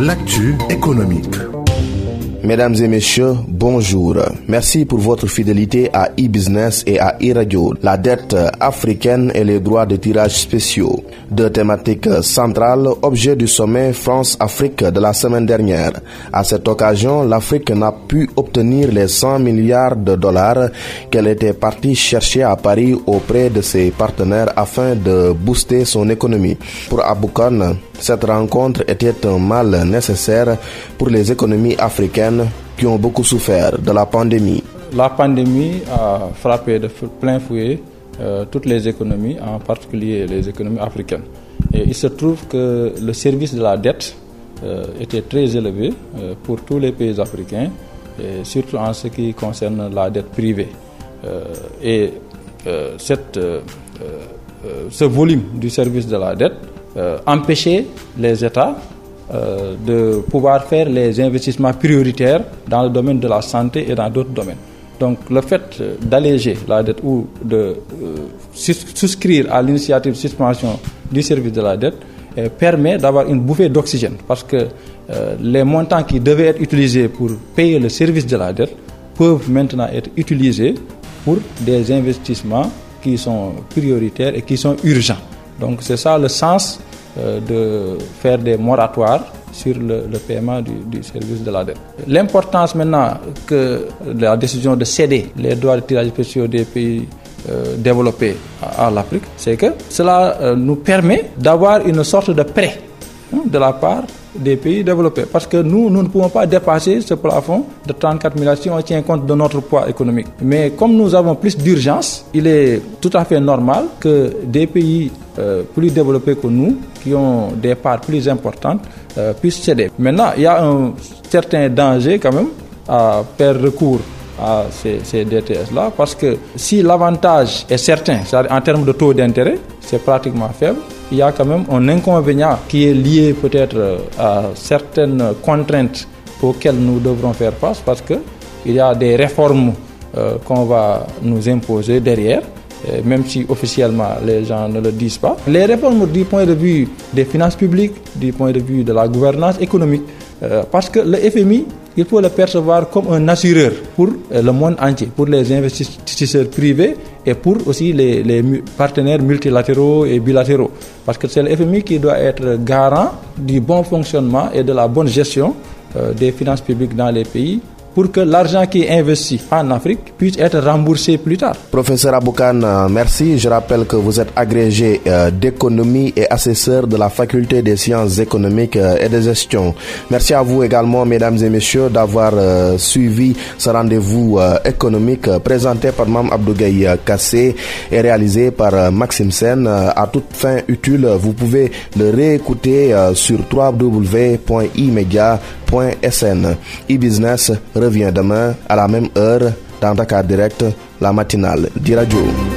L'actu économique. Mesdames et messieurs, bonjour. Merci pour votre fidélité à e-business et à e-radio. La dette africaine et les droits de tirage spéciaux. Deux thématiques centrales, objet du sommet France-Afrique de la semaine dernière. À cette occasion, l'Afrique n'a pu obtenir les 100 milliards de dollars qu'elle était partie chercher à Paris auprès de ses partenaires afin de booster son économie. Pour Aboukan, cette rencontre était un mal nécessaire pour les économies africaines qui ont beaucoup souffert de la pandémie. La pandémie a frappé de plein fouet euh, toutes les économies, en particulier les économies africaines. Il se trouve que le service de la dette euh, était très élevé euh, pour tous les pays africains, et surtout en ce qui concerne la dette privée. et cette, ce volume du service de la dette empêcher les États euh, de pouvoir faire les investissements prioritaires dans le domaine de la santé et dans d'autres domaines. Donc le fait d'alléger la dette ou de euh, souscrire à l'initiative de suspension du service de la dette permet d'avoir une bouffée d'oxygène parce que les montants qui devaient être utilisés pour payer le service de la dette peuvent maintenant être utilisés pour des investissements qui sont prioritaires et qui sont urgents. Donc c'est ça le sens euh, de faire des moratoires sur le, paiement du, service de la dette. L'importance maintenant que la décision de céder les droits de tirage spéciaux des pays euh, développés à, l'Afrique, c'est que cela euh, nous permet d'avoir une sorte de prêt hein, de la part des pays développés. Parce que nous, nous ne pouvons pas dépasser ce plafond de 34 milliards si on tient compte de notre poids économique. Mais comme nous avons plus d'urgence, il est tout à fait normal que des pays euh, plus développés que nous, qui ont des parts plus importantes, euh, puissent céder. Maintenant, il y a un certain danger quand même à faire recours à ces, ces DTS-là, parce que si l'avantage est certain, en termes de taux d'intérêt, c'est pratiquement faible, il y a quand même un inconvénient qui est lié peut-être euh, à certaines contraintes auxquelles nous devrons faire face, parce qu'il y a des réformes euh, qu'on va nous imposer derrière, même si officiellement les gens ne le disent pas. Les réformes du point de vue des finances publiques, du point de vue de la gouvernance économique, euh, parce que le FMI, il faut le percevoir comme un assureur pour le monde entier, pour les investisseurs privés et pour aussi les, partenaires multilatéraux et bilatéraux. Parce que c'est le FMI qui doit être garant du bon fonctionnement et de la bonne gestion euh, des finances publiques dans les pays pour que l'argent qui est investi en Afrique puisse être remboursé plus tard. Professeur Aboukan, euh, merci. Je rappelle que vous êtes agrégé euh, d'économie et assesseur de la faculté des sciences économiques euh, et de gestion. Merci à vous également, mesdames et messieurs, d'avoir suivi ce rendez-vous économique présenté par Mme Abdougaï Kassé et réalisé par Maxime Sen. À toute fin utile, vous pouvez le réécouter sur www.imedia.sn. e-business revient demain à la même heure dans Dakar Direct, la matinale d'Iradio.